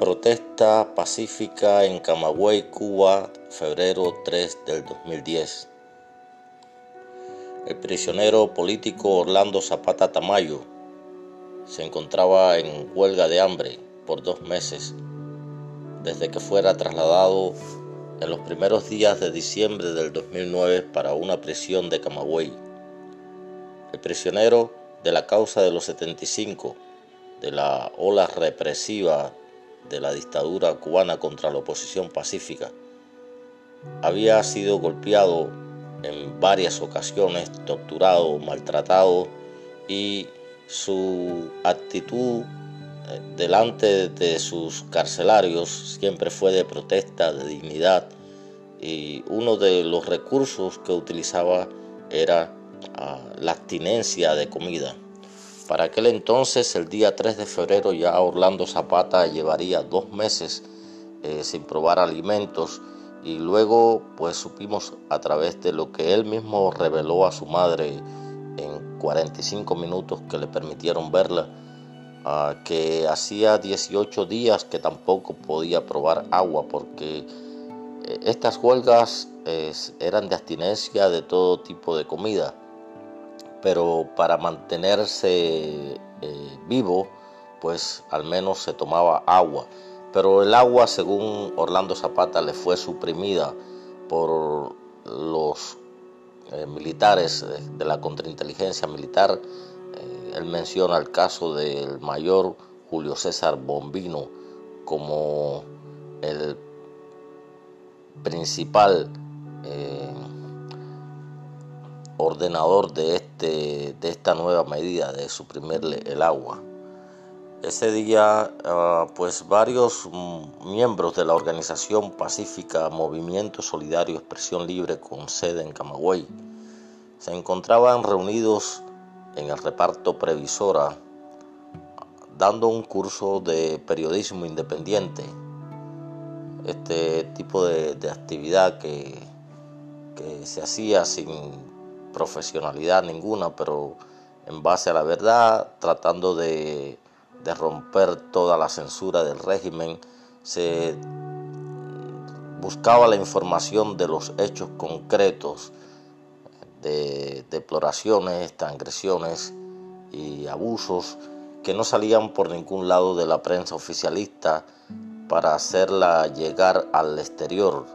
Protesta pacífica en Camagüey, Cuba, febrero 3 del 2010. El prisionero político Orlando Zapata Tamayo se encontraba en huelga de hambre por dos meses desde que fuera trasladado en los primeros días de diciembre del 2009 para una prisión de Camagüey. El prisionero de la causa de los 75, de la ola represiva de la dictadura cubana contra la oposición pacífica. Había sido golpeado en varias ocasiones, torturado, maltratado y su actitud eh, delante de sus carcelarios siempre fue de protesta, de dignidad y uno de los recursos que utilizaba era ah, la abstinencia de comida. Para aquel entonces, el día 3 de febrero, ya Orlando Zapata llevaría dos meses eh, sin probar alimentos y luego pues supimos a través de lo que él mismo reveló a su madre en 45 minutos que le permitieron verla, que hacía 18 días que tampoco podía probar agua porque eh, estas huelgas eran de abstinencia de todo tipo de comida pero para mantenerse eh, vivo, pues al menos se tomaba agua. Pero el agua, según Orlando Zapata, le fue suprimida por los eh, militares de la contrainteligencia militar. Eh, él menciona el caso del mayor Julio César Bombino como el principal ordenador de, este, de esta nueva medida de suprimirle el agua. Ese día, ah, pues varios miembros de la organización pacífica Movimiento Solidario Expresión Libre con sede en Camagüey se encontraban reunidos en el reparto Previsora dando un curso de periodismo independiente. Este tipo de, actividad que, que se hacía sin profesionalidad ninguna, pero en base a la verdad, tratando de, romper toda la censura del régimen, se buscaba la información de los hechos concretos de deploraciones, transgresiones y abusos que no salían por ningún lado de la prensa oficialista para hacerla llegar al exterior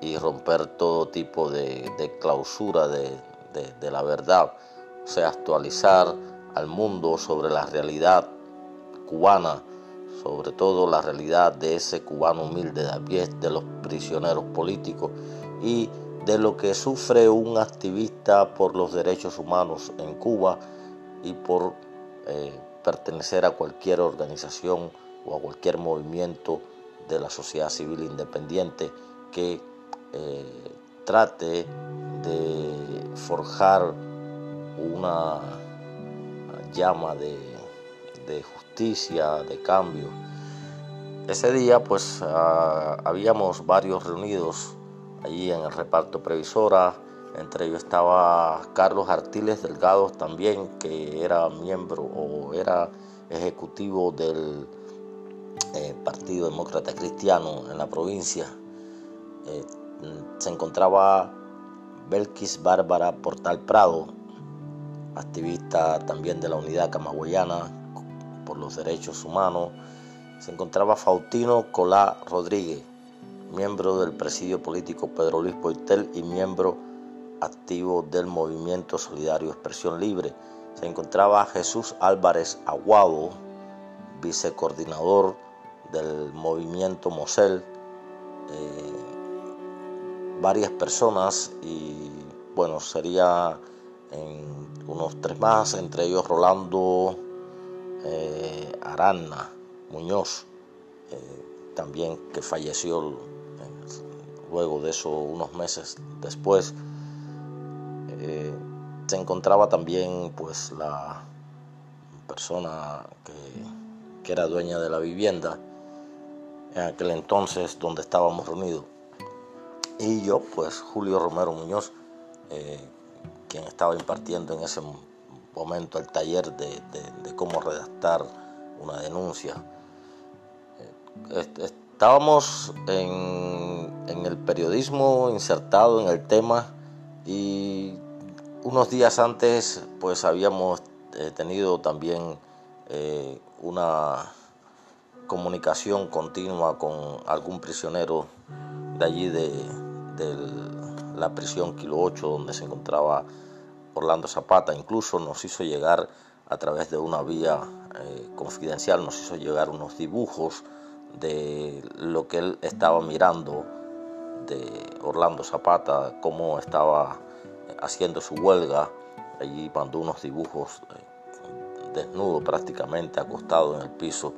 y romper todo tipo de, de clausura de, de, la verdad, o sea, actualizar al mundo sobre la realidad cubana, sobre todo la realidad de ese cubano humilde de de los prisioneros políticos y de lo que sufre un activista por los derechos humanos en Cuba y por eh, pertenecer a cualquier organización o a cualquier movimiento de la sociedad civil independiente que eh, trate de forjar una llama de, justicia, de cambio. Ese día pues ah, habíamos varios reunidos allí en el reparto previsora, entre ellos estaba Carlos Artiles Delgado también, que era miembro o era ejecutivo del eh, Partido Demócrata Cristiano en la provincia. Eh, se encontraba Belkis Bárbara Portal Prado, activista también de la unidad camagüeyana por los derechos humanos. Se encontraba Faustino Colá Rodríguez, miembro del presidio político Pedro Luis Poitel y miembro activo del movimiento solidario Expresión Libre. Se encontraba Jesús Álvarez Aguado, vicecoordinador del movimiento Mosel. Eh, varias personas y bueno, sería en unos tres más, entre ellos Rolando eh, Arana Muñoz, eh, también que falleció eh, luego de eso unos meses después. se encontraba también pues la persona que, que era dueña de la vivienda en aquel entonces donde estábamos reunidos y yo, pues Julio Romero Muñoz, eh, quien estaba impartiendo en ese momento el taller de, cómo redactar una denuncia. Eh, estábamos en, el periodismo insertado en el tema y unos días antes pues habíamos eh, tenido también una comunicación continua con algún prisionero de allí de, la prisión Kilo 8 donde se encontraba Orlando Zapata. Incluso nos hizo llegar a través de una vía eh, confidencial, nos hizo llegar unos dibujos de lo que él estaba mirando de Orlando Zapata, cómo estaba haciendo su huelga. Allí mandó unos dibujos eh, desnudo prácticamente, acostado en el piso,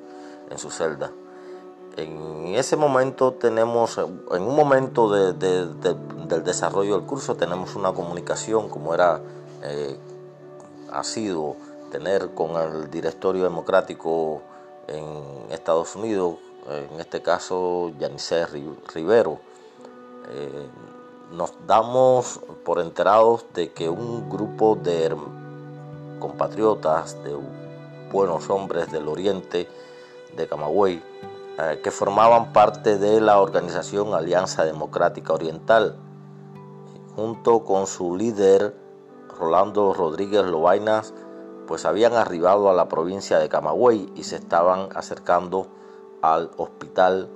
en su celda. En ese momento tenemos, en un momento del desarrollo del curso, tenemos una comunicación como era, eh, ha sido tener con el directorio democrático en Estados Unidos, en este caso Yanisé Rivero. Eh, nos damos por enterados de que un grupo de compatriotas, de buenos hombres del oriente de Camagüey, eh, que formaban parte de la organización Alianza Democrática Oriental, junto con su líder Rolando Rodríguez Lobainas, pues habían arribado a la provincia de Camagüey y se estaban acercando al hospital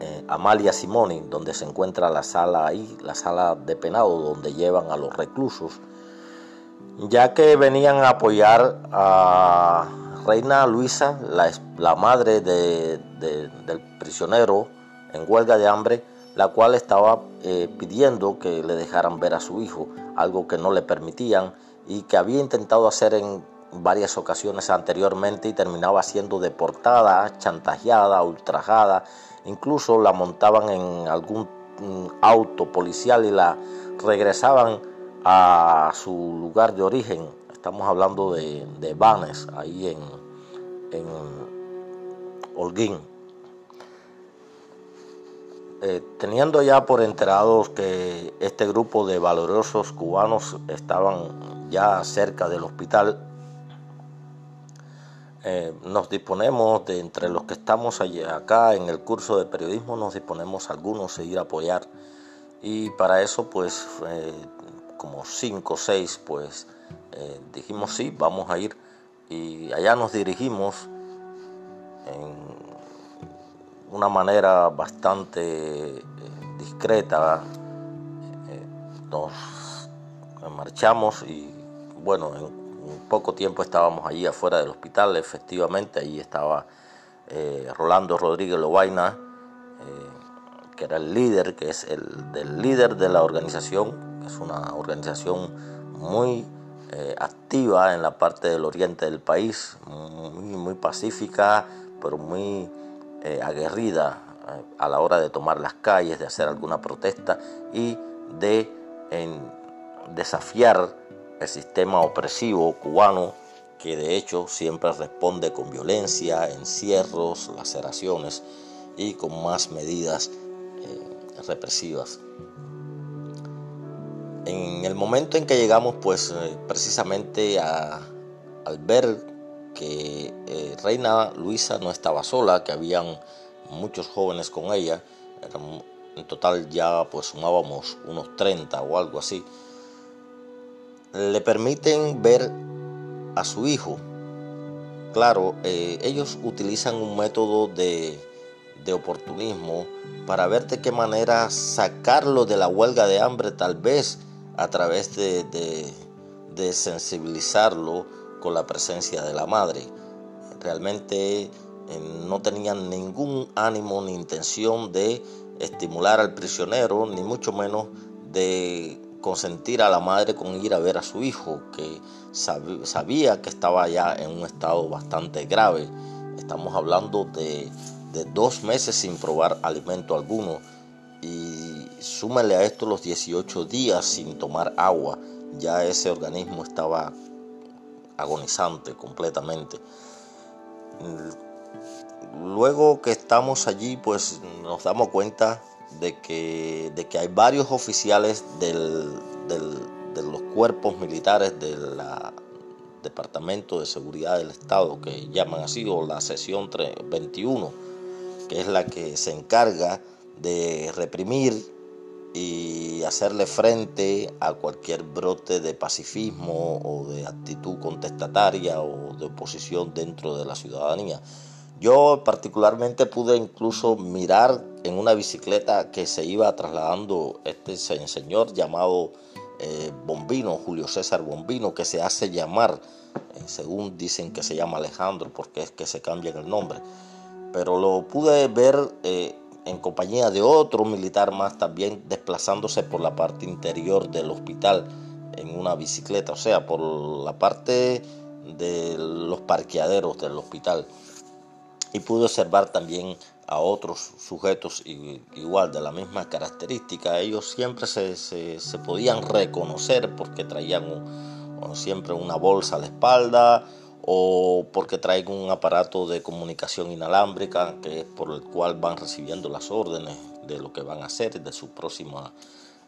eh, Amalia Simoni, donde se encuentra la sala ahí, la sala de penado donde llevan a los reclusos, ya que venían a apoyar a Reina Luisa, la, madre del prisionero en huelga de hambre, la cual estaba eh, pidiendo que le dejaran ver a su hijo, algo que no le permitían y que había intentado hacer en varias ocasiones anteriormente y terminaba siendo deportada, chantajeada, ultrajada incluso la montaban en algún mm, auto policial y la regresaban a su lugar de origen. Estamos hablando de, de Banes, ahí en, en Holguín. Eh, teniendo ya por enterados que este grupo de valorosos cubanos estaban ya cerca del hospital, eh, nos disponemos de entre los que estamos acá en el curso de periodismo, nos disponemos algunos a ir a apoyar y para eso pues como cinco o seis pues eh, dijimos sí, vamos a ir y allá nos dirigimos en una manera bastante eh, discreta, nos marchamos y bueno, en poco tiempo estábamos allí afuera del hospital, efectivamente, allí estaba eh, Rolando Rodríguez Lobaina, eh, que era el líder, que es el del líder de la organización, que es una organización muy eh, activa en la parte del oriente del país, muy, pacífica, pero muy aguerrida a la hora de tomar las calles, de hacer alguna protesta y de desafiar el sistema opresivo cubano que de hecho siempre responde con violencia, encierros, laceraciones y con más medidas eh, represivas. En el momento en que llegamos, pues eh, precisamente al ver que eh, Reina Luisa no estaba sola, que habían muchos jóvenes con ella, en total ya pues sumábamos unos 30 o algo así, le permiten ver a su hijo. Claro, eh, ellos utilizan un método de, oportunismo para ver de qué manera sacarlo de la huelga de hambre, tal vez a través de, de sensibilizarlo con la presencia de la madre. Realmente eh, no tenían ningún ánimo ni intención de estimular al prisionero, ni mucho menos de consentir a la madre con ir a ver a su hijo, que sabía que estaba ya en un estado bastante grave. Estamos hablando de, dos meses sin probar alimento alguno y súmale a esto los 18 días sin tomar agua. Ya ese organismo estaba agonizante completamente. Luego que estamos allí, pues nos damos cuenta de que, de que hay varios oficiales de los cuerpos militares del Departamento de Seguridad del Estado, que llaman así, o la sesión 21, que es la que se encarga de reprimir y hacerle frente a cualquier brote de pacifismo o de actitud contestataria o de oposición dentro de la ciudadanía. Yo particularmente pude incluso mirar en una bicicleta que se iba trasladando este señor llamado eh, Bombino, Julio César Bombino, que se hace llamar, eh, según dicen que se llama Alejandro, porque es que se cambia el nombre, pero lo pude ver eh, en compañía de otro militar más también desplazándose por la parte interior del hospital en una bicicleta, o sea, por la parte de los parqueaderos del hospital y pude observar también a otros sujetos igual de la misma característica. Ellos siempre se, se, podían reconocer porque traían siempre una bolsa a la espalda o porque traen un aparato de comunicación inalámbrica que es por el cual van recibiendo las órdenes de lo que van a hacer de su próxima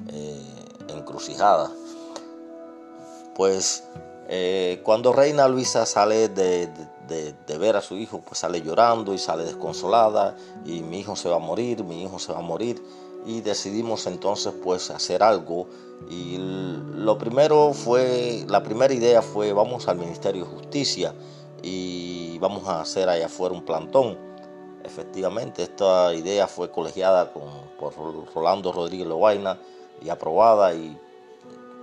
eh, encrucijada. Pues eh, cuando Reina Luisa sale de, ver a su hijo, pues sale llorando y sale desconsolada y mi hijo se va a morir, mi hijo se va a morir y decidimos entonces pues hacer algo y lo primero fue, la primera idea fue vamos al Ministerio de Justicia y vamos a hacer allá afuera un plantón. Efectivamente, esta idea fue colegiada con, por Rolando Rodríguez Lobaina y aprobada y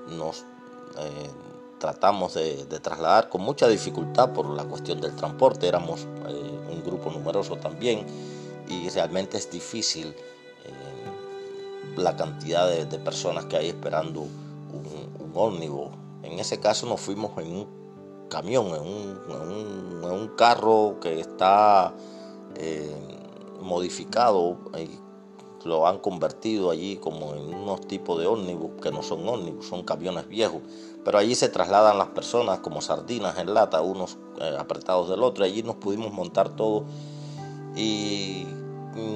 nos eh, tratamos de, trasladar con mucha dificultad por la cuestión del transporte. Éramos eh, un grupo numeroso también y realmente es difícil la cantidad de, personas que hay esperando un, ómnibus. En ese caso nos fuimos en un camión, en un, carro que está eh, modificado y lo han convertido allí como en unos tipos de ómnibus que no son ómnibus, son camiones viejos pero allí se trasladan las personas como sardinas en lata, unos eh, apretados del otro. Allí nos pudimos montar todo y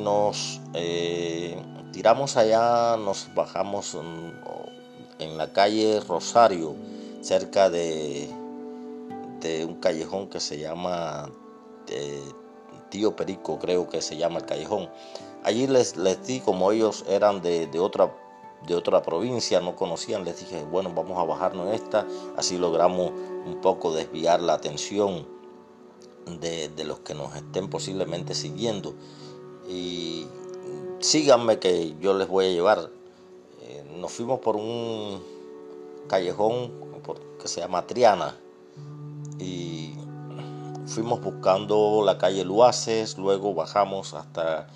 nos eh, tiramos allá, nos bajamos en, la calle Rosario, cerca de, de un callejón que se llama eh, Tío Perico, creo que se llama el callejón. Allí les, les di, como ellos eran de, de otra de otra provincia, no conocían, les dije, bueno, vamos a bajarnos esta, así logramos un poco desviar la atención de, los que nos estén posiblemente siguiendo. Y síganme que yo les voy a llevar. Eh, nos fuimos por un callejón que se llama Triana y fuimos buscando la calle Luaces, luego bajamos hasta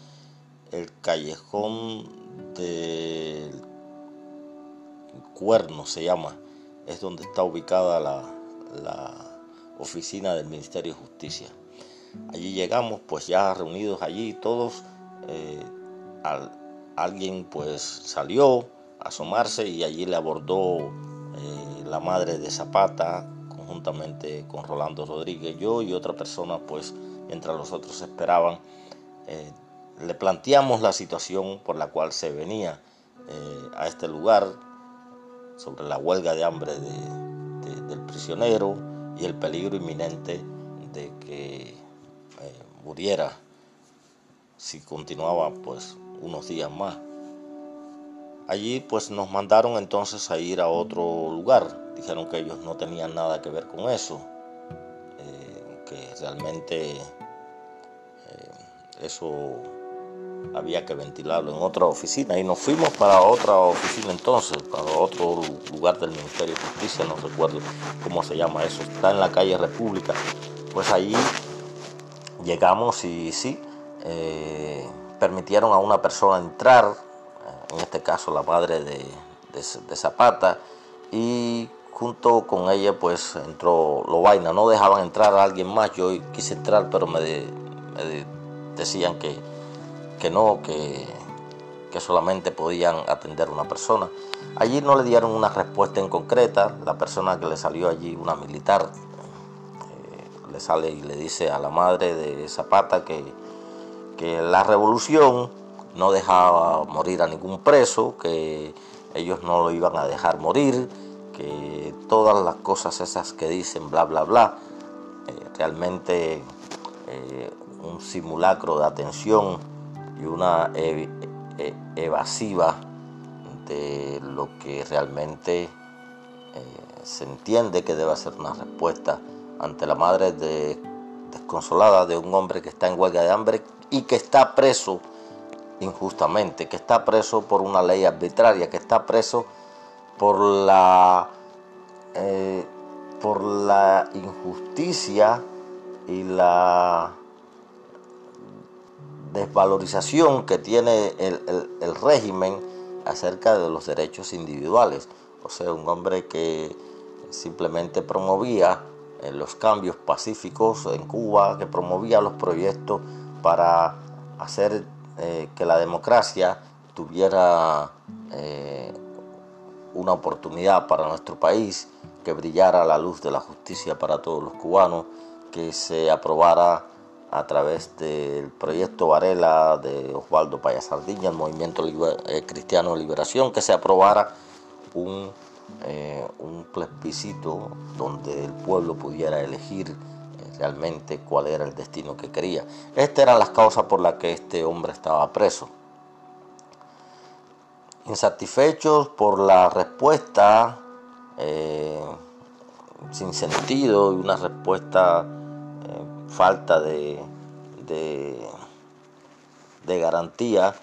el callejón del Cuerno se llama, es donde está ubicada la, oficina del Ministerio de Justicia. Allí llegamos, pues ya reunidos allí todos, eh, alguien pues salió a asomarse y allí le abordó eh, la madre de Zapata conjuntamente con Rolando Rodríguez, yo y otra persona, pues mientras los otros esperaban, eh, le planteamos la situación por la cual se venía a este lugar, sobre la huelga de hambre del prisionero y el peligro inminente de que eh, muriera si continuaba pues unos días más. Allí pues nos mandaron entonces a ir a otro lugar. Dijeron que ellos no tenían nada que ver con eso, eh, que realmente eh, eso había que ventilarlo en otra oficina y nos fuimos para otra oficina entonces, para otro lugar del Ministerio de Justicia, no recuerdo cómo se llama eso, está en la calle República. Pues allí llegamos y sí, eh, permitieron a una persona entrar, eh, en este caso la madre de, Zapata, y junto con ella pues entró Lobaina, no dejaban entrar a alguien más, yo quise entrar pero me decían que que no, que, que solamente podían atender una persona. Allí no le dieron una respuesta en concreta, la persona que le salió allí, una militar, eh, le sale y le dice a la madre de Zapata que, que la revolución no dejaba morir a ningún preso, que ellos no lo iban a dejar morir, que todas las cosas esas que dicen bla bla bla, eh, realmente eh, un simulacro de atención y una evasiva de lo que realmente eh, se entiende que debe ser una respuesta ante la madre desconsolada de un hombre que está en huelga de hambre y que está preso injustamente, que está preso por una ley arbitraria, que está preso por la, eh, por la injusticia y la desvalorización que tiene el, régimen acerca de los derechos individuales. O sea, un hombre que simplemente promovía los cambios pacíficos en Cuba, que promovía los proyectos para hacer eh, que la democracia tuviera eh, una oportunidad para nuestro país, que brillara la luz de la justicia para todos los cubanos, que se aprobara a través del proyecto Varela de Osvaldo Payasardiña, el Movimiento eh, Cristiano de Liberación, que se aprobara un, un plebiscito donde el pueblo pudiera elegir realmente cuál era el destino que quería. Estas eran las causas por las que este hombre estaba preso. Insatisfechos por la respuesta eh, sin sentido y una respuesta eh, falta de, de, garantía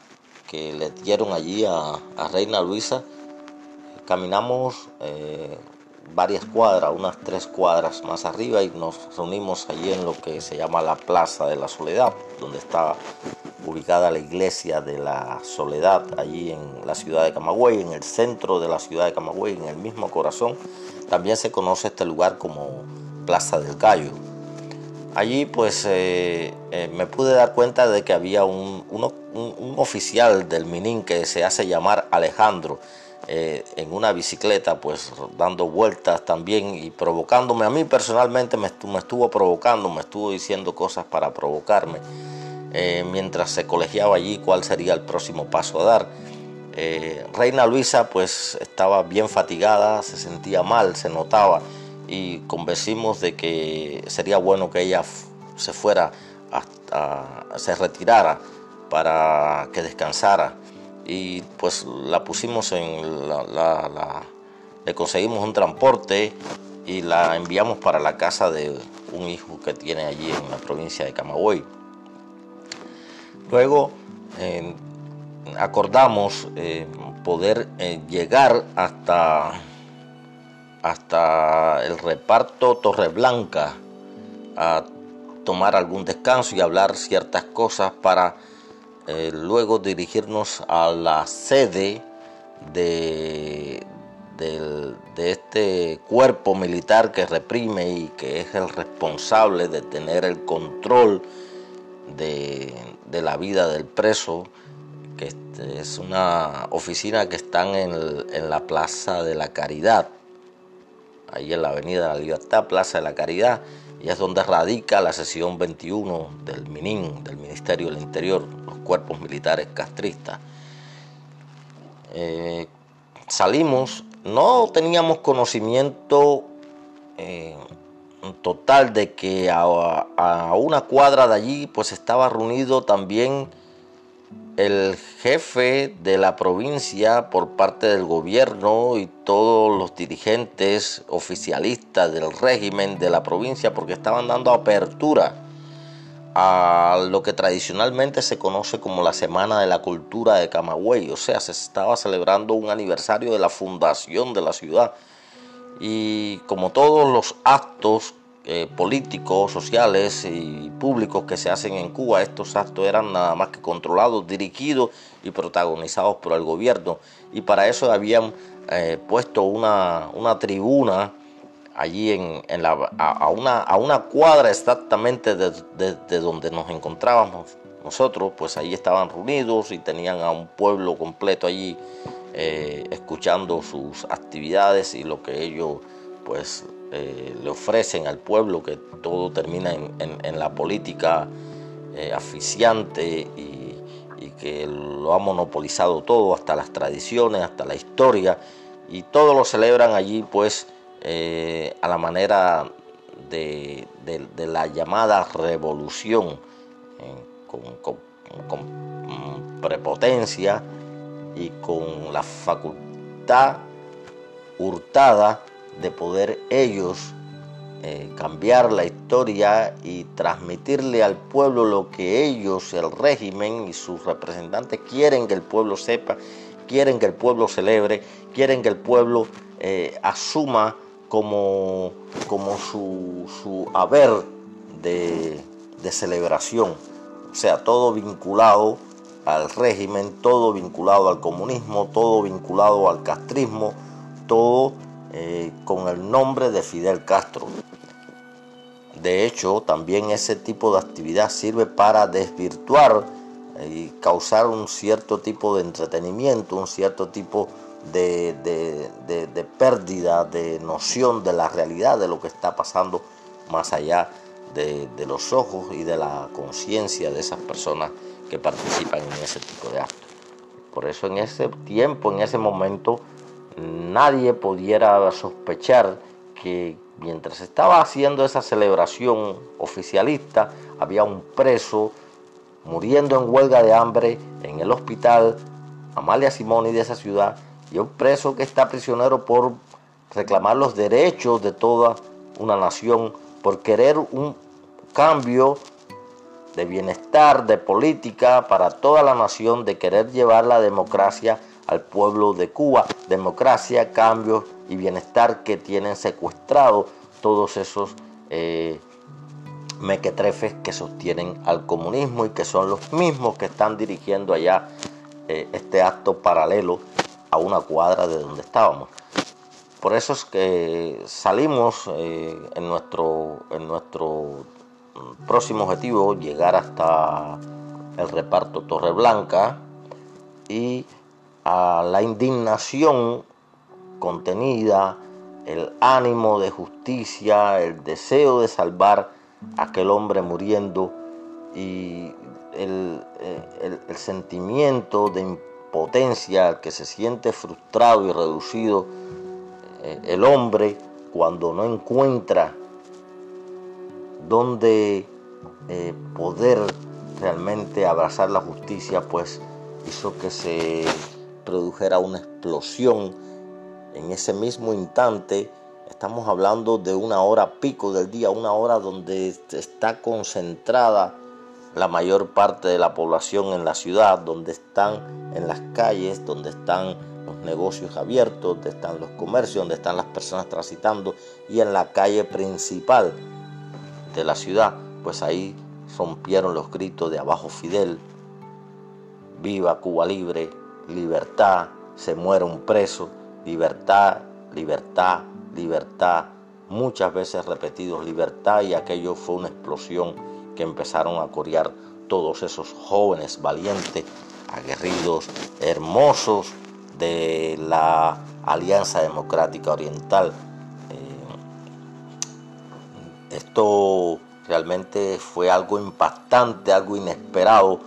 que le dieron allí a, Reina Luisa, caminamos eh, varias cuadras, unas tres cuadras más arriba y nos reunimos allí en lo que se llama la Plaza de la Soledad, donde está ubicada la iglesia de la Soledad, allí en la ciudad de Camagüey, en el centro de la ciudad de Camagüey, en el mismo corazón. También se conoce este lugar como Plaza del Gallo. Allí pues eh, eh, me pude dar cuenta de que había un, un oficial del Minin que se hace llamar Alejandro, eh, en una bicicleta, pues dando vueltas también y provocándome. A mí personalmente me estuvo, provocando, me estuvo diciendo cosas para provocarme. Eh, mientras se colegiaba allí cuál sería el próximo paso a dar. Eh, Reina Luisa pues estaba bien fatigada, se sentía mal, se notaba y convencimos de que sería bueno que ella se fuera, hasta, se retirara para que descansara y pues la pusimos en le conseguimos un transporte y la enviamos para la casa de un hijo que tiene allí en la provincia de Camagüey. Luego acordamos eh, poder eh, llegar hasta, hasta el reparto Torreblanca a tomar algún descanso y hablar ciertas cosas para eh, luego dirigirnos a la sede de, este cuerpo militar que reprime y que es el responsable de tener el control de, la vida del preso, que este, es una oficina que está en, en la Plaza de la Caridad, ahí en la Avenida de la Libertad, Plaza de la Caridad y es donde radica la sesión 21 del MININ, del Ministerio del Interior, los cuerpos militares castristas. Eh, salimos, no teníamos conocimiento eh, total de que a, a, una cuadra de allí pues estaba reunido también el jefe de la provincia por parte del gobierno y todos los dirigentes oficialistas del régimen de la provincia porque estaban dando apertura a lo que tradicionalmente se conoce como la Semana de la Cultura de Camagüey, o sea, se estaba celebrando un aniversario de la fundación de la ciudad. Y como todos los actos eh, políticos, sociales y públicos que se hacen en Cuba. Estos actos eran nada más que controlados, dirigidos y protagonizados por el gobierno. Y para eso habían eh, puesto una, tribuna allí en, la, a, una, a, una, cuadra exactamente de, donde nos encontrábamos nosotros, pues ahí estaban reunidos y tenían a un pueblo completo allí eh, escuchando sus actividades y lo que ellos pues eh, le ofrecen al pueblo, que todo termina en, la política eh, aficiante y, que lo ha monopolizado todo, hasta las tradiciones, hasta la historia, y todo lo celebran allí pues eh, a la manera de, la llamada revolución, con prepotencia y con la facultad hurtada de poder ellos eh, cambiar la historia y transmitirle al pueblo lo que ellos, el régimen y sus representantes quieren que el pueblo sepa, quieren que el pueblo celebre, quieren que el pueblo eh, asuma como, como su, haber de, de celebración. O sea, todo vinculado al régimen, todo vinculado al comunismo, todo vinculado al castrismo, todo eh, con el nombre de Fidel Castro. De hecho, también ese tipo de actividad sirve para desvirtuar y causar un cierto tipo de entretenimiento, un cierto tipo de, de, pérdida de noción de la realidad de lo que está pasando más allá de, los ojos y de la conciencia de esas personas que participan en ese tipo de actos. Por eso en ese tiempo, en ese momento, nadie pudiera sospechar que mientras estaba haciendo esa celebración oficialista, había un preso muriendo en huelga de hambre en el hospital Amalia Simoni de esa ciudad y un preso que está prisionero por reclamar los derechos de toda una nación, por querer un cambio de bienestar, de política para toda la nación, de querer llevar la democracia al pueblo de Cuba, democracia, cambio y bienestar que tienen secuestrado todos esos eh, mequetrefes que sostienen al comunismo y que son los mismos que están dirigiendo allá eh, este acto paralelo a una cuadra de donde estábamos. Por eso es que salimos eh, en, nuestro, en nuestro próximo objetivo, llegar hasta el reparto Torre Blanca y a la indignación contenida, el ánimo de justicia, el deseo de salvar a aquel hombre muriendo y el, sentimiento de impotencia que se siente frustrado y reducido eh, el hombre cuando no encuentra dónde eh, poder realmente abrazar la justicia, pues hizo que se produjera una explosión en ese mismo instante. Estamos hablando de una hora pico del día, una hora donde está concentrada la mayor parte de la población en la ciudad, donde están en las calles, donde están los negocios abiertos, donde están los comercios, donde están las personas transitando y en la calle principal de la ciudad, pues ahí rompieron los gritos de abajo Fidel, viva Cuba libre, libertad, se muere un preso, libertad, libertad, libertad, muchas veces repetidos, libertad y aquello fue una explosión que empezaron a corear todos esos jóvenes valientes, aguerridos, hermosos de la Alianza Democrática Oriental. Eh, esto realmente fue algo impactante, algo inesperado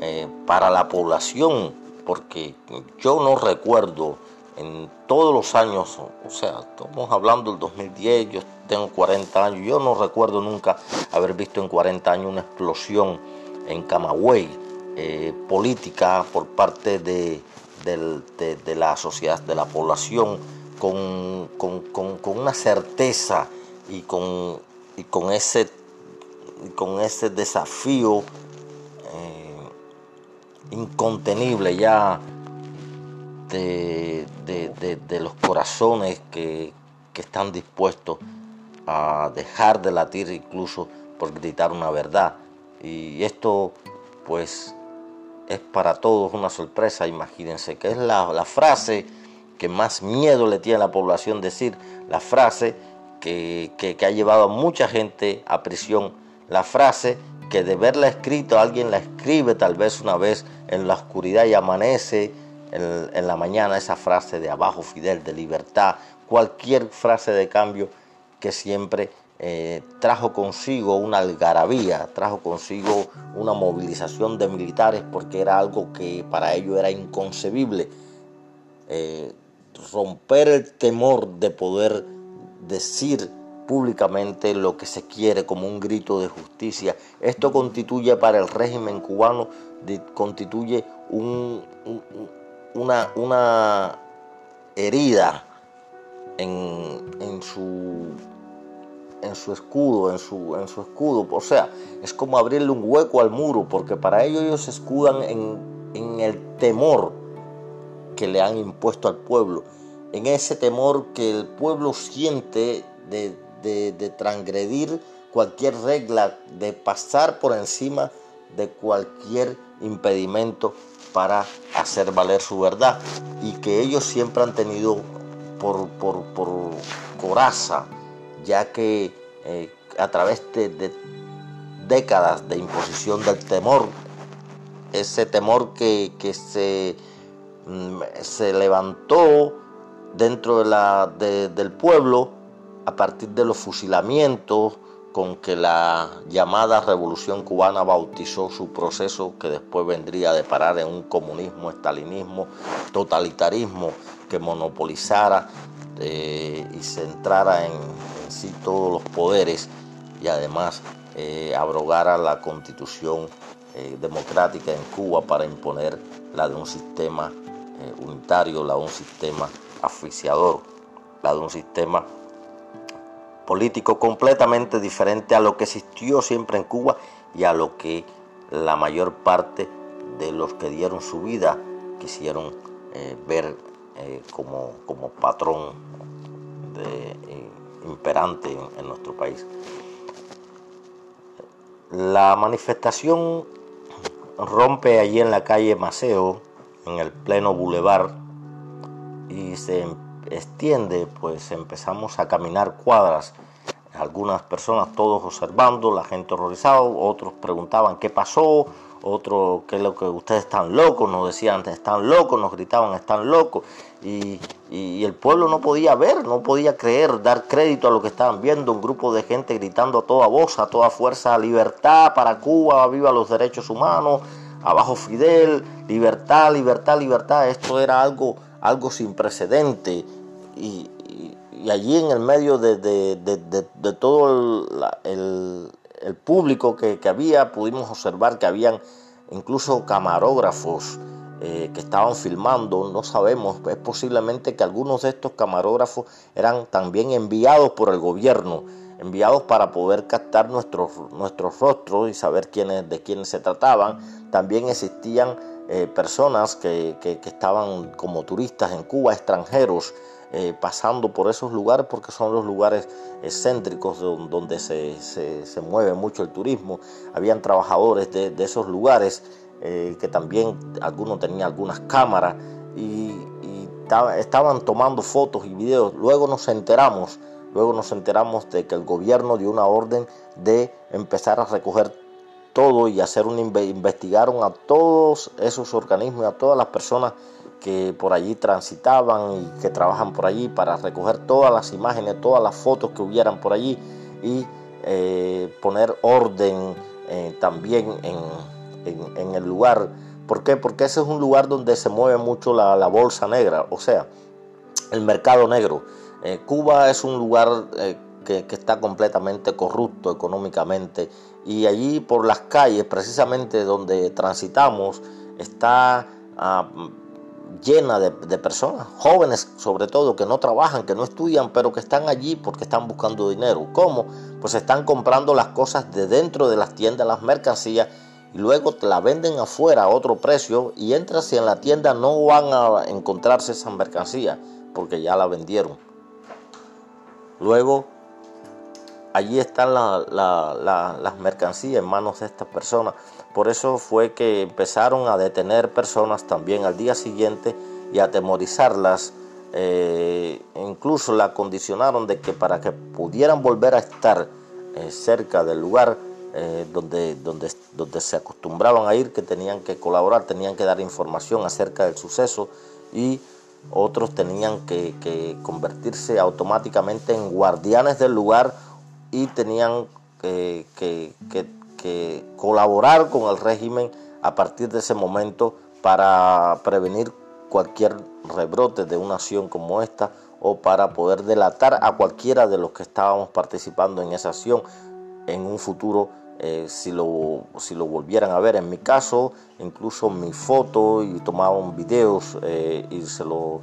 eh, para la población porque yo no recuerdo en todos los años, o sea, estamos hablando del 2010, yo tengo 40 años, yo no recuerdo nunca haber visto en 40 años una explosión en Camagüey eh, política por parte de, la sociedad, de la población, con, una certeza y con, ese desafío incontenible ya de, los corazones que, están dispuestos a dejar de latir incluso por gritar una verdad. Y esto pues es para todos una sorpresa, imagínense, que es la, frase que más miedo le tiene a la población decir, la frase que, que ha llevado a mucha gente a prisión, la frase que de verla escrito alguien la escribe tal vez una vez en la oscuridad y amanece en, la mañana esa frase de abajo Fidel, de libertad, cualquier frase de cambio que siempre eh, trajo consigo una algarabía, trajo consigo una movilización de militares porque era algo que para ellos era inconcebible. Eh, romper el temor de poder decir públicamente lo que se quiere como un grito de justicia. Esto constituye para el régimen cubano, constituye una, una, herida en, su, en su escudo, en su, en su escudo. O sea, es como abrirle un hueco al muro, porque para ello ellos se escudan en, en el temor que le han impuesto al pueblo, en ese temor que el pueblo siente de, de, transgredir cualquier regla, de pasar por encima de cualquier impedimento para hacer valer su verdad. Y que ellos siempre han tenido por, por, coraza, ya que eh, a través de, décadas de imposición del temor, ese temor que, se, mm, se levantó dentro de la, del pueblo, a partir de los fusilamientos con que la llamada revolución cubana bautizó su proceso que después vendría a deparar en un comunismo, estalinismo, totalitarismo que monopolizara eh, y centrara en, sí todos los poderes y además eh, abrogara la constitución eh, democrática en Cuba para imponer la de un sistema unitario, la de un sistema asfixiador, la de un sistema político completamente diferente a lo que existió siempre en Cuba y a lo que la mayor parte de los que dieron su vida quisieron eh, ver eh, como, como, patrón de, eh, imperante en, nuestro país. La manifestación rompe allí en la calle Maceo, en el pleno bulevar, y se extiende, pues empezamos a caminar cuadras, algunas personas todos observando, la gente horrorizada, otros preguntaban qué pasó, otros qué es lo que ustedes están locos, nos decían están locos, nos gritaban están locos y, y, el pueblo no podía ver, no podía creer, dar crédito a lo que estaban viendo, un grupo de gente gritando a toda voz, a toda fuerza, libertad para Cuba, viva los derechos humanos, abajo Fidel, libertad, libertad, libertad, esto era algo, algo sin precedente y, allí en el medio de, todo el, público que, había, pudimos observar que habían incluso camarógrafos eh, que estaban filmando, no sabemos, es posiblemente que algunos de estos camarógrafos eran también enviados por el gobierno, enviados para poder captar nuestros, nuestros rostros y saber quiénes, de quiénes se trataban. También existían eh, personas que, que, estaban como turistas en Cuba, extranjeros, eh, pasando por esos lugares porque son los lugares excéntricos donde se, mueve mucho el turismo. Habían trabajadores de, esos lugares eh, que también algunos tenían algunas cámaras y, estaban tomando fotos y videos. Luego nos enteramos, luego nos enteramos de que el gobierno dio una orden de empezar a recoger todo y hacer un investigaron a todos esos organismos y a todas las personas que por allí transitaban y que trabajan por allí para recoger todas las imágenes, todas las fotos que hubieran por allí y eh, poner orden eh, también en, el lugar. ¿Por qué? Porque ese es un lugar donde se mueve mucho la, bolsa negra, o sea, el mercado negro. Eh, Cuba es un lugar que, que, está completamente corrupto económicamente y allí por las calles, precisamente donde transitamos, está... Ah, llena de, personas, jóvenes sobre todo, que no trabajan, que no estudian, pero que están allí porque están buscando dinero. ¿Cómo? Pues están comprando las cosas de dentro de las tiendas, las mercancías, y luego te la venden afuera a otro precio y entras y en la tienda no van a encontrarse esas mercancías porque ya la vendieron. Luego, allí están las mercancías en manos de estas personas por eso fue que empezaron a detener personas también al día siguiente y atemorizarlas. Eh, incluso la condicionaron de que para que pudieran volver a estar eh, cerca del lugar eh, donde, donde, donde se acostumbraban a ir, que tenían que colaborar, tenían que dar información acerca del suceso y otros tenían que, convertirse automáticamente en guardianes del lugar y tenían que colaborar con el régimen a partir de ese momento para prevenir cualquier rebrotes de una acción como esta o para poder delatar a cualquiera de los que estábamos participando en esa acción en un futuro eh, si, lo, si lo volvieran a ver. En mi caso, incluso mi foto y tomaban videos eh, y se lo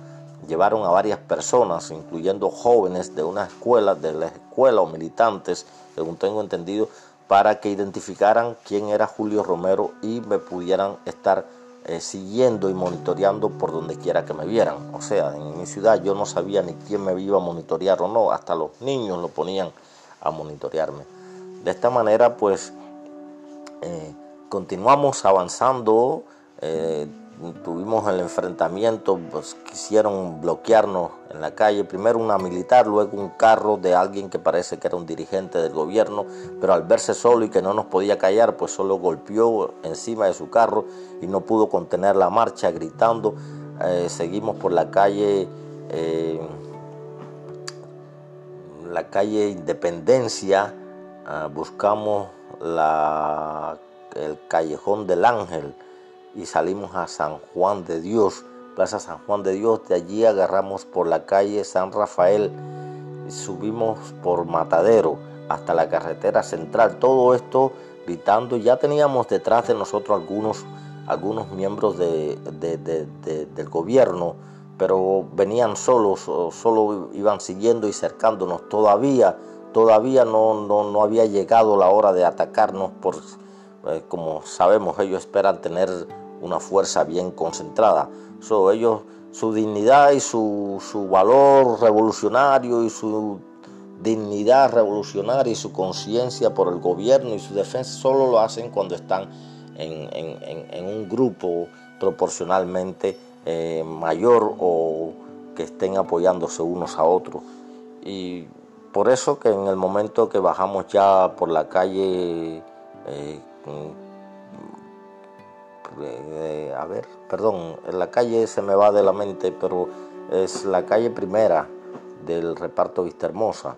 llevaron a varias personas, incluyendo jóvenes de una escuela, de la escuela o militantes, según tengo entendido, para que identificaran quién era Julio Romero y me pudieran estar eh, siguiendo y monitoreando por donde quiera que me vieran. O sea, en mi ciudad yo no sabía ni quién me iba a monitorear o no, hasta los niños lo ponían a monitorearme. De esta manera, pues, eh, continuamos avanzando. Eh, tuvimos el enfrentamiento, pues quisieron bloquearnos en la calle, primero una militar, luego un carro de alguien que parece que era un dirigente del gobierno, pero al verse solo y que no nos podía callar, pues solo golpeó encima de su carro y no pudo contener la marcha gritando. Eh, seguimos por la calle, eh, la calle Independencia, ah, buscamos la, el callejón del Ángel y salimos a San Juan de Dios, Plaza San Juan de Dios. De allí agarramos por la calle San Rafael subimos por Matadero hasta la carretera central. Todo esto gritando. Ya teníamos detrás de nosotros algunos, algunos miembros de, del gobierno, pero venían solos, solo iban siguiendo y cercándonos. Todavía, todavía no, no, no había llegado la hora de atacarnos por eh, como sabemos, ellos esperan tener una fuerza bien concentrada. So, ellos, su dignidad y su, valor revolucionario y su dignidad revolucionaria y su conciencia por el gobierno y su defensa solo lo hacen cuando están en, un grupo proporcionalmente eh, mayor o que estén apoyándose unos a otros. Y por eso que en el momento que bajamos ya por la calle eh, eh, a ver, perdón, la calle se me va de la mente, pero es la calle primera del reparto Vista Hermosa,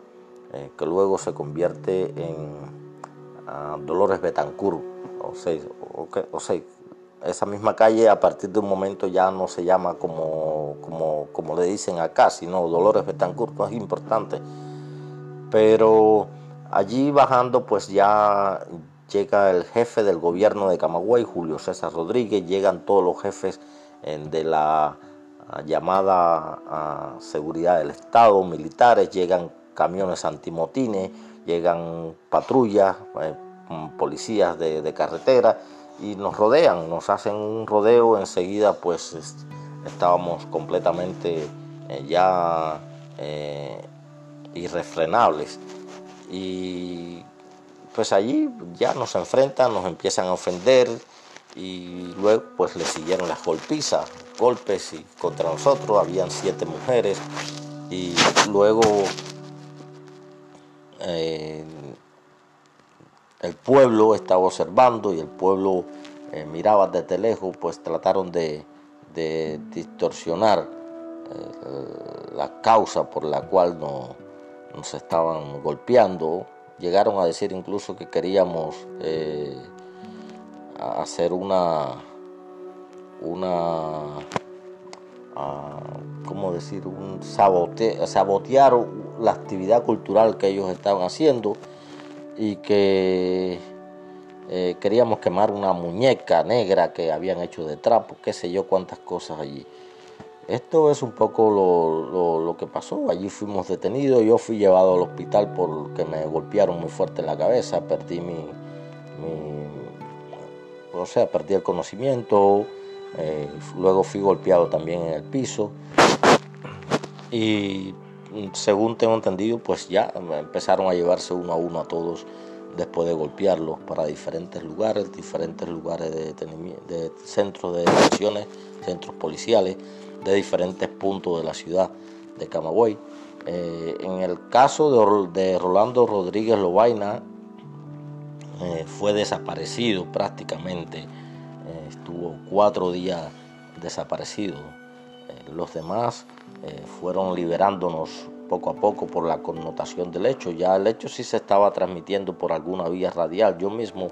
eh, que luego se convierte en Dolores Betancourt, o sea, o, sea, esa misma calle a partir de un momento ya no se llama como, como, como le dicen acá, sino Dolores Betancourt, no es importante. Pero allí bajando pues ya llega el jefe del gobierno de Camagüey, Julio César Rodríguez, llegan todos los jefes eh, de la ah, llamada ah, seguridad del Estado, militares, llegan camiones antimotines, llegan patrullas, eh, mm, policías de, carretera y nos rodean, nos hacen un rodeo, enseguida pues estábamos completamente eh, ya irrefrenables. Y pues allí ya nos enfrentan, nos empiezan a ofender y luego pues le siguieron las golpizas, golpes y contra nosotros habían siete mujeres y luego eh, el pueblo estaba observando y el pueblo eh, miraba desde lejos, pues trataron de, distorsionar eh, la causa por la cual nos estaban golpeando Llegaron a decir incluso que queríamos eh, hacer una, una, ah, ¿cómo decir? Un sabote, sabotear la actividad cultural que ellos estaban haciendo y que eh, queríamos quemar una muñeca negra que habían hecho de trapo, qué sé yo cuántas cosas allí. Esto es un poco lo, que pasó. Allí fuimos detenidos. Yo fui llevado al hospital porque me golpearon muy fuerte en la cabeza. Perdí mi. o sea, perdí el conocimiento. Eh, luego fui golpeado también en el piso. Y según tengo entendido, pues ya empezaron a llevarse uno a uno a todos después de golpearlos para diferentes lugares, diferentes lugares de, centros de detenciones, centros policiales de diferentes puntos de la ciudad de Camagüey. Eh, en el caso de, Rolando Rodríguez Lobaina, eh, fue desaparecido prácticamente, eh, estuvo cuatro días desaparecido. los demás fueron liberándonos poco a poco por la connotación del hecho. Ya el hecho sí se estaba transmitiendo por alguna vía radial. Yo mismo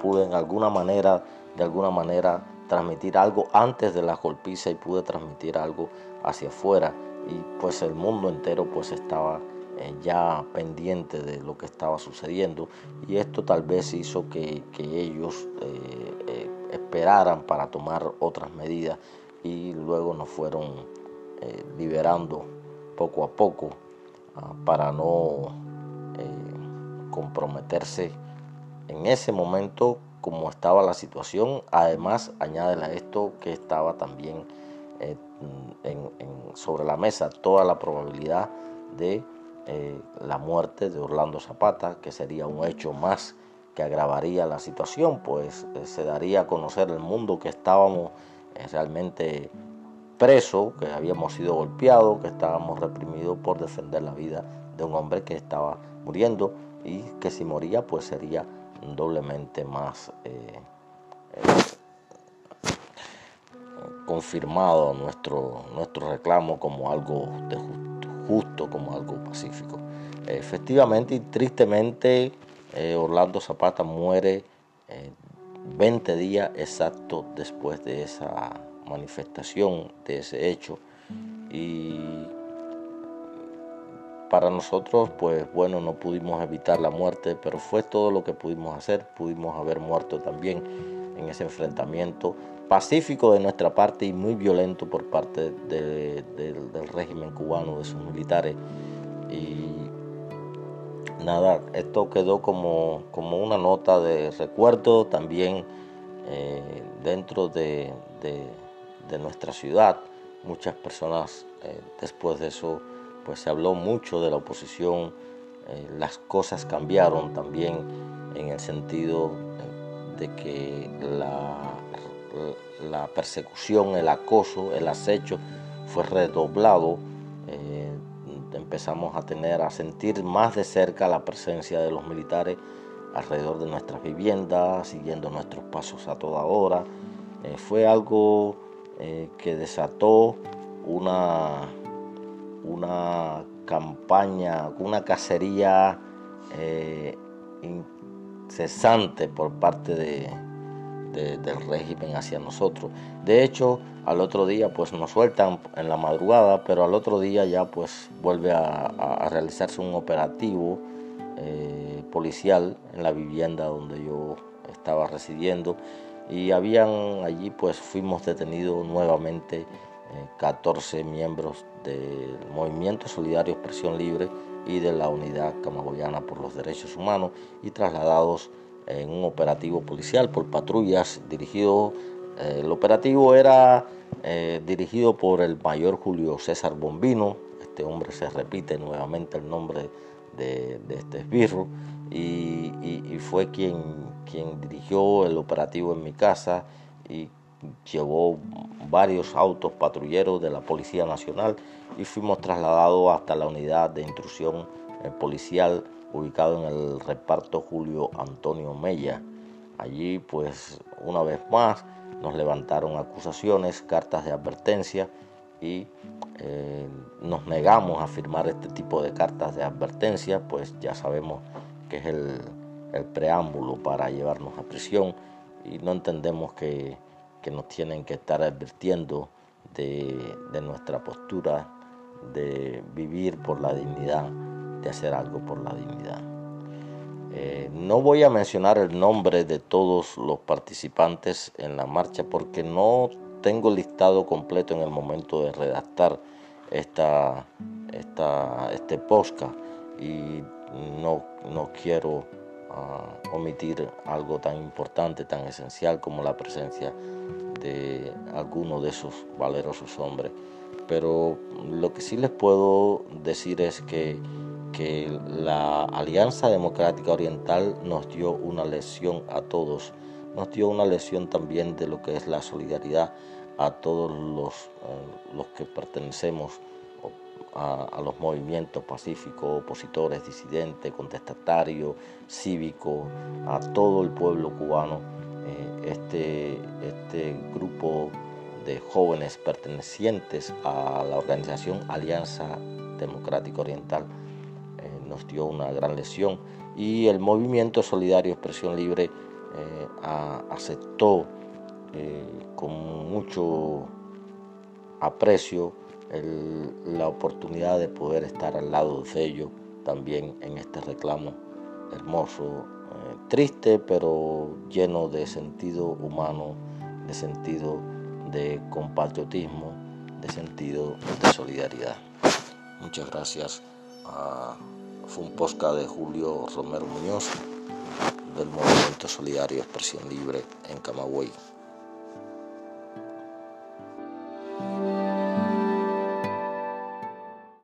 pude en alguna manera de alguna manera transmitir algo antes de la golpiza y pude transmitir algo hacia afuera y pues el mundo entero pues estaba eh, ya pendiente de lo que estaba sucediendo y esto tal vez hizo que, ellos eh, eh, esperaran para tomar otras medidas y luego nos fueron liberando poco a poco ah, para no comprometerse en ese momento como estaba la situación. Además, añade a esto que estaba también sobre la mesa toda la probabilidad de eh, la muerte de Orlando Zapata, que sería un hecho más que agravaría la situación, pues eh, se daría a conocer el mundo que estábamos eh, realmente presos, que habíamos sido golpeados, que estábamos reprimidos por defender la vida de un hombre que estaba muriendo y que si moría pues sería doblemente más confirmado nuestro, nuestro reclamo como algo justo como algo pacífico. Efectivamente y tristemente, eh, Orlando Zapata muere 20 eh, días exactos después de esa manifestación, de ese hecho. Y para nosotros, pues bueno, no pudimos evitar la muerte, pero fue todo lo que pudimos hacer. Pudimos haber muerto también en ese enfrentamiento pacífico de nuestra parte y muy violento por parte del régimen cubano, de sus militares. Y nada, esto quedó como, como una nota de recuerdo también eh, dentro de, nuestra ciudad. Muchas personas eh, después de eso, pues se habló mucho de la oposición, eh, las cosas cambiaron también en el sentido de que la persecución, el acoso, el acecho fue redoblado. Eh, empezamos a tener, a sentir más de cerca la presencia de los militares alrededor de nuestras viviendas, siguiendo nuestros pasos a toda hora. Eh, fue algo eh, que desató una, una campaña, una cacería incesante por parte de, del régimen hacia nosotros. De hecho, al otro día pues nos sueltan en la madrugada, pero al otro día ya pues vuelve a, realizarse un operativo eh, policial en la vivienda donde yo estaba residiendo y habían allí pues fuimos detenidos nuevamente 14 eh, miembros del Movimiento Solidario Expresión Libre y de la Unidad Camagoyana por los Derechos Humanos y trasladados en un operativo policial por patrullas dirigido, eh, el operativo era eh, dirigido por el mayor Julio César Bombino, este hombre se repite nuevamente el nombre de, este esbirro, y, fue quien, quien dirigió el operativo en mi casa y llevó varios autos patrulleros de la Policía Nacional y fuimos trasladados hasta la unidad de intrusión eh, policial ubicado en el reparto Julio Antonio Mella. Allí pues una vez más nos levantaron acusaciones, cartas de advertencia y eh, nos negamos a firmar este tipo de cartas de advertencia, pues ya sabemos que es el, preámbulo para llevarnos a prisión y no entendemos que, nos tienen que estar advirtiendo de, nuestra postura de vivir por la dignidad de hacer algo por la dignidad. Eh, no voy a mencionar el nombre de todos los participantes en la marcha porque no tengo listado completo en el momento de redactar esta, este podcast y no, no quiero ah, omitir algo tan importante, tan esencial como la presencia de alguno de esos valerosos hombres. Pero lo que sí les puedo decir es que que la Alianza Democrática Oriental nos dio una lección a todos, nos dio una lección también de lo que es la solidaridad a todos los, eh, los que pertenecemos a, los movimientos pacíficos, opositores, disidentes, contestatarios, cívicos, a todo el pueblo cubano. Eh, este, este grupo de jóvenes pertenecientes a la organización Alianza Democrática Oriental nos dio una gran lesión y el movimiento solidario Expresión Libre eh, aceptó eh, con mucho aprecio la oportunidad de poder estar al lado de ellos también en este reclamo hermoso, eh, triste, pero lleno de sentido humano, de sentido de compatriotismo, de sentido de solidaridad. Muchas gracias. fue un posca de Julio Romero Muñoz del Movimiento Solidario Expresión Libre en Camagüey.